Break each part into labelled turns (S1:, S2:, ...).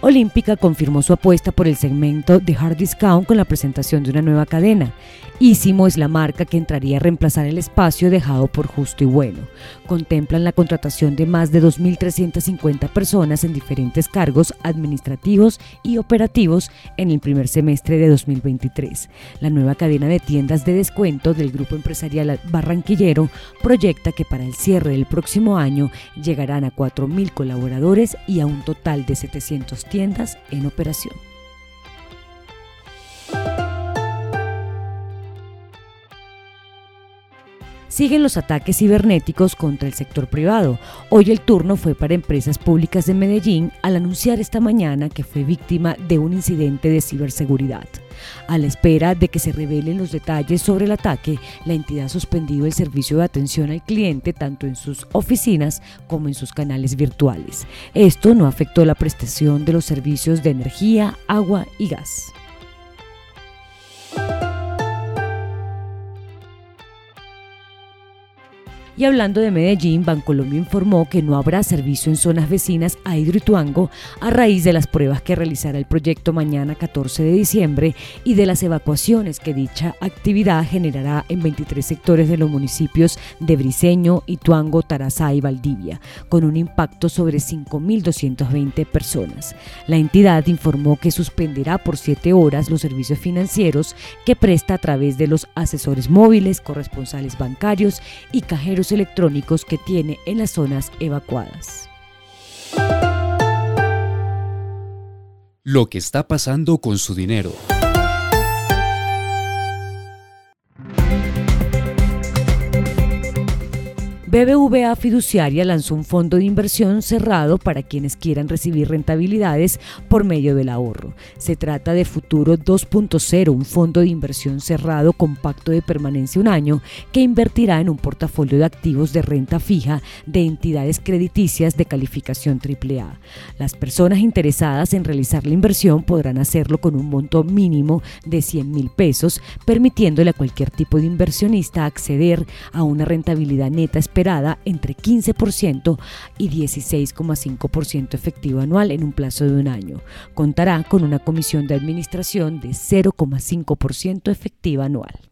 S1: Olímpica confirmó su apuesta por el segmento de hard discount con la presentación de una nueva cadena. Ísimo es la marca que entraría a reemplazar el espacio dejado por Justo y Bueno. Contemplan la contratación de más de 2.350 personas en diferentes cargos administrativos y operativos en el primer semestre de 2023. La nueva cadena de tiendas de descuento del grupo empresarial barranquillero proyecta que para el cierre del próximo año llegarán a 4.000 colaboradores y a un total de 700 tiendas en operación. Siguen los ataques cibernéticos contra el sector privado. Hoy el turno fue para empresas públicas de Medellín al anunciar esta mañana que fue víctima de un incidente de ciberseguridad. A la espera de que se revelen los detalles sobre el ataque, la entidad ha suspendido el servicio de atención al cliente tanto en sus oficinas como en sus canales virtuales. Esto no afectó la prestación de los servicios de energía, agua y gas. Y hablando de Medellín, Bancolombia informó que no habrá servicio en zonas vecinas a Hidroituango a raíz de las pruebas que realizará el proyecto mañana 14 de diciembre y de las evacuaciones que dicha actividad generará en 23 sectores de los municipios de Briceño, Ituango, Tarazá y Valdivia, con un impacto sobre 5.220 personas. La entidad informó que suspenderá por siete horas los servicios financieros que presta a través de los asesores móviles, corresponsales bancarios y cajeros electrónicos que tiene en las zonas evacuadas.
S2: Lo que está pasando con su dinero.
S1: BBVA Fiduciaria lanzó un fondo de inversión cerrado para quienes quieran recibir rentabilidades por medio del ahorro. Se trata de Futuro 2.0, un fondo de inversión cerrado con pacto de permanencia un año que invertirá en un portafolio de activos de renta fija de entidades crediticias de calificación AAA. Las personas interesadas en realizar la inversión podrán hacerlo con un monto mínimo de 100 mil pesos, permitiéndole a cualquier tipo de inversionista acceder a una rentabilidad neta esperada entre 15% y 16,5% efectivo anual en un plazo de un año. Contará con una comisión de administración de 0,5% efectiva anual.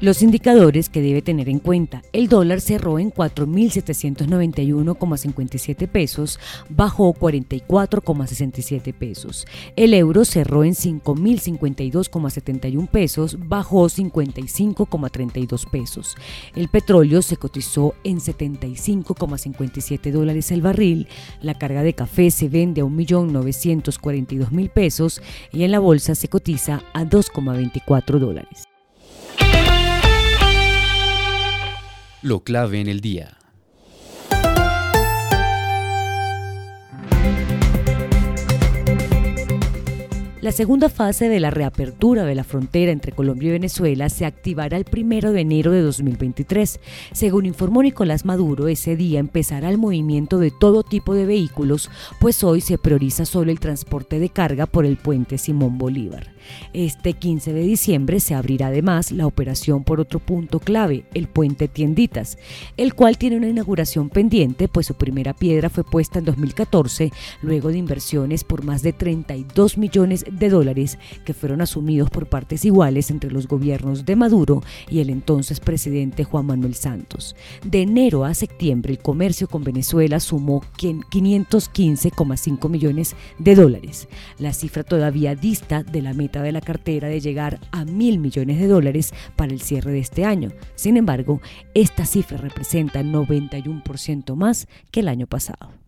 S1: Los indicadores que debe tener en cuenta. El dólar cerró en 4.791,57 pesos, bajó 44,67 pesos. El euro cerró en 5.052,71 pesos, bajó 55,32 pesos. El petróleo se cotizó en 75,57 dólares el barril. La carga de café se vende a 1.942.000 pesos y en la bolsa se cotiza a 2,24 dólares.
S2: Lo clave en el día.
S1: La segunda fase de la reapertura de la frontera entre Colombia y Venezuela se activará el primero de enero de 2023. Según informó Nicolás Maduro, ese día empezará el movimiento de todo tipo de vehículos, pues hoy se prioriza solo el transporte de carga por el puente Simón Bolívar. Este 15 de diciembre se abrirá además la operación por otro punto clave, el puente Tienditas, el cual tiene una inauguración pendiente, pues su primera piedra fue puesta en 2014, luego de inversiones por más de 32 millones de dólares que fueron asumidos por partes iguales entre los gobiernos de Maduro y el entonces presidente Juan Manuel Santos. De enero a septiembre, el comercio con Venezuela sumó 515,5 millones de dólares. La cifra todavía dista de la meta de la cartera de llegar a mil millones de dólares para el cierre de este año. Sin embargo, esta cifra representa 91% más que el año pasado.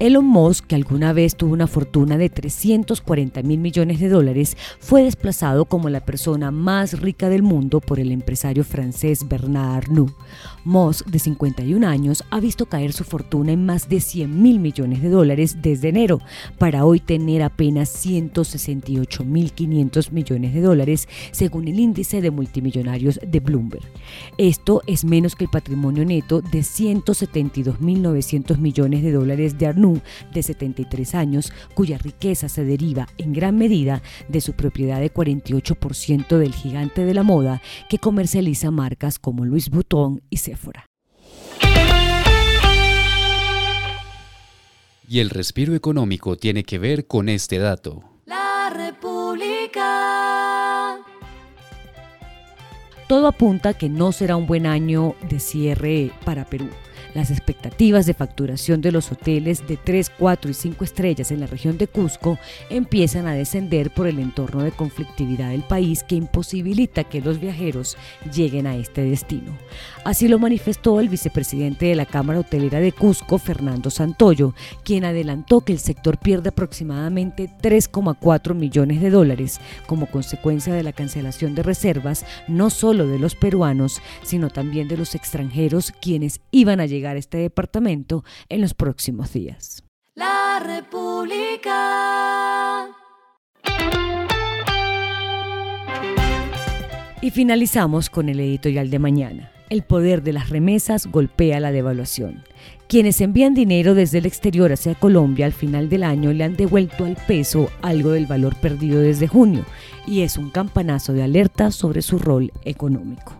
S1: Elon Musk, que alguna vez tuvo una fortuna de 340 mil millones de dólares, fue desplazado como la persona más rica del mundo por el empresario francés Bernard Arnault. Musk, de 51 años, ha visto caer su fortuna en más de 100 mil millones de dólares desde enero, para hoy tener apenas 168 mil 500 millones de dólares, según el índice de multimillonarios de Bloomberg. Esto es menos que el patrimonio neto de 172 mil 900 millones de dólares de Arnault de 73 años, cuya riqueza se deriva en gran medida de su propiedad de 48% del gigante de la moda que comercializa marcas como Louis Vuitton y Sephora.
S2: Y el respiro económico tiene que ver con este dato.
S1: La República. Todo apunta que no será un buen año de cierre para Perú. Las expectativas de facturación de los hoteles de 3, 4 y 5 estrellas en la región de Cusco empiezan a descender por el entorno de conflictividad del país que imposibilita que los viajeros lleguen a este destino. Así lo manifestó el vicepresidente de la Cámara Hotelera de Cusco, Fernando Santoyo, quien adelantó que el sector pierde aproximadamente 3,4 millones de dólares como consecuencia de la cancelación de reservas no solo de los peruanos, sino también de los extranjeros quienes iban a llegar a este departamento en los próximos días. La República. Y finalizamos con el editorial de mañana. El poder de las remesas golpea la devaluación. Quienes envían dinero desde el exterior hacia Colombia al final del año le han devuelto al peso algo del valor perdido desde junio y es un campanazo de alerta sobre su rol económico.